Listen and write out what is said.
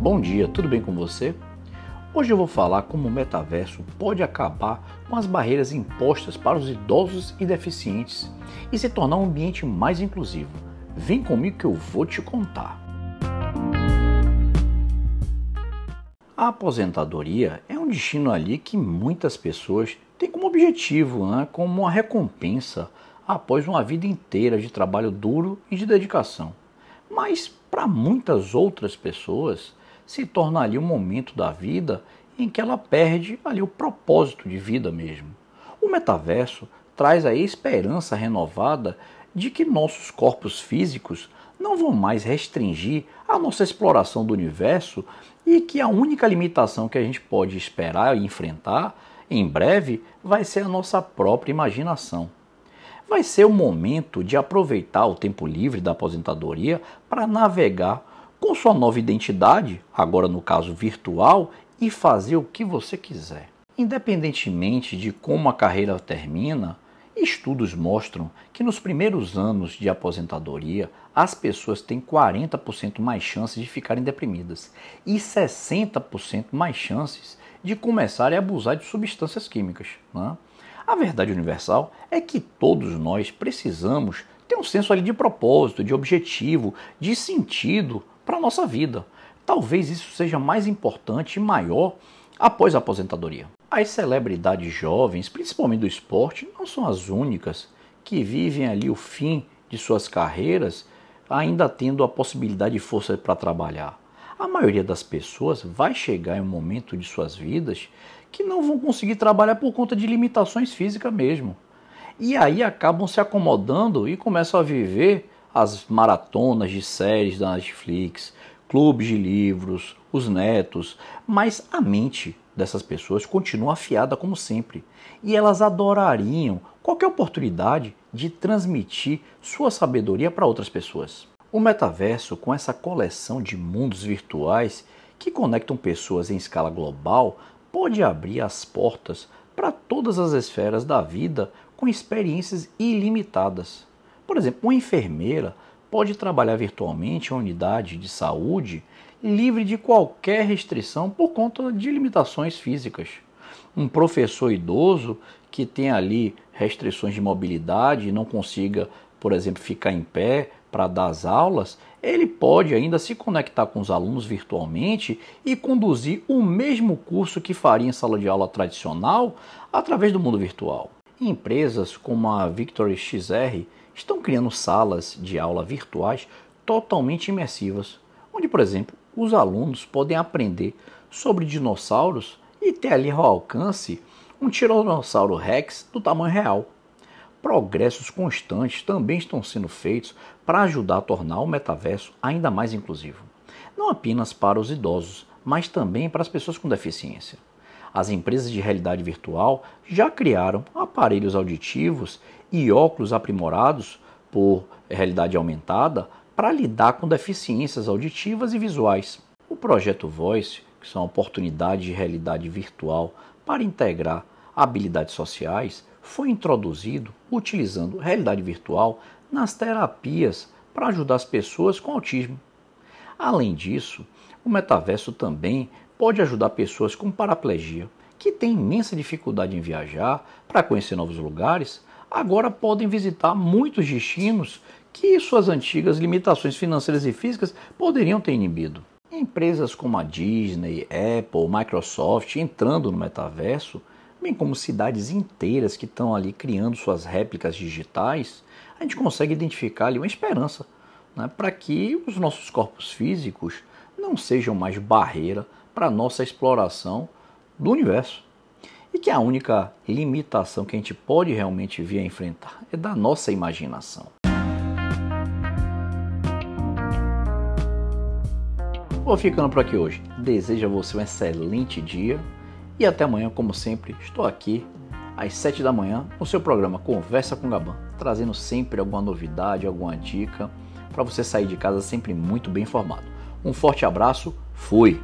Bom dia, tudo bem com você? Hoje eu vou falar como o metaverso pode acabar com as barreiras impostas para os idosos e deficientes e se tornar um ambiente mais inclusivo. Vem comigo que eu vou te contar. A aposentadoria é um destino ali que muitas pessoas têm como objetivo, né, como uma recompensa após uma vida inteira de trabalho duro e de dedicação. Mas para muitas outras pessoas, se torna ali um momento da vida em que ela perde ali o propósito de vida mesmo. O metaverso traz a esperança renovada de que nossos corpos físicos não vão mais restringir a nossa exploração do universo e que a única limitação que a gente pode esperar e enfrentar em breve vai ser a nossa própria imaginação. Vai ser o momento de aproveitar o tempo livre da aposentadoria para navegar com sua nova identidade, agora no caso virtual, e fazer o que você quiser. Independentemente de como a carreira termina, estudos mostram que nos primeiros anos de aposentadoria as pessoas têm 40% mais chances de ficarem deprimidas e 60% mais chances de começarem a abusar de substâncias químicas. Né? A verdade universal é que todos nós precisamos um senso ali de propósito, de objetivo, de sentido para a nossa vida. Talvez isso seja mais importante e maior após a aposentadoria. As celebridades jovens, principalmente do esporte, não são as únicas que vivem ali o fim de suas carreiras ainda tendo a possibilidade de força para trabalhar. A maioria das pessoas vai chegar em um momento de suas vidas que não vão conseguir trabalhar por conta de limitações físicas mesmo. E aí acabam se acomodando e começam a viver as maratonas de séries da Netflix, clubes de livros, os netos, mas a mente dessas pessoas continua afiada como sempre e elas adorariam qualquer oportunidade de transmitir sua sabedoria para outras pessoas. O metaverso, com essa coleção de mundos virtuais que conectam pessoas em escala global, pode abrir as portas para todas as esferas da vida com experiências ilimitadas. Por exemplo, uma enfermeira pode trabalhar virtualmente em uma unidade de saúde livre de qualquer restrição por conta de limitações físicas. Um professor idoso que tem ali restrições de mobilidade e não consiga, por exemplo, ficar em pé para dar as aulas, ele pode ainda se conectar com os alunos virtualmente e conduzir o mesmo curso que faria em sala de aula tradicional através do mundo virtual. Empresas como a Victory XR estão criando salas de aula virtuais totalmente imersivas, onde, por exemplo, os alunos podem aprender sobre dinossauros e ter ali ao alcance um Tiranossauro Rex do tamanho real. Progressos constantes também estão sendo feitos para ajudar a tornar o metaverso ainda mais inclusivo, não apenas para os idosos, mas também para as pessoas com deficiência. As empresas de realidade virtual já criaram aparelhos auditivos e óculos aprimorados por realidade aumentada para lidar com deficiências auditivas e visuais. O projeto Voice, que são oportunidades de realidade virtual para integrar habilidades sociais, foi introduzido utilizando realidade virtual nas terapias para ajudar as pessoas com autismo. Além disso, o metaverso também pode ajudar pessoas com paraplegia, que têm imensa dificuldade em viajar para conhecer novos lugares, agora podem visitar muitos destinos que suas antigas limitações financeiras e físicas poderiam ter inibido. Empresas como a Disney, Apple, Microsoft entrando no metaverso, bem como cidades inteiras que estão ali criando suas réplicas digitais, a gente consegue identificar ali uma esperança né, para que os nossos corpos físicos não sejam mais barreira para nossa exploração do universo. E que a única limitação que a gente pode realmente vir a enfrentar é da nossa imaginação. Vou ficando por aqui hoje. Desejo a você um excelente dia e até amanhã, como sempre, estou aqui às 7 da manhã no seu programa Conversa com Gaban, trazendo sempre alguma novidade, alguma dica para você sair de casa sempre muito bem informado. Um forte abraço, fui!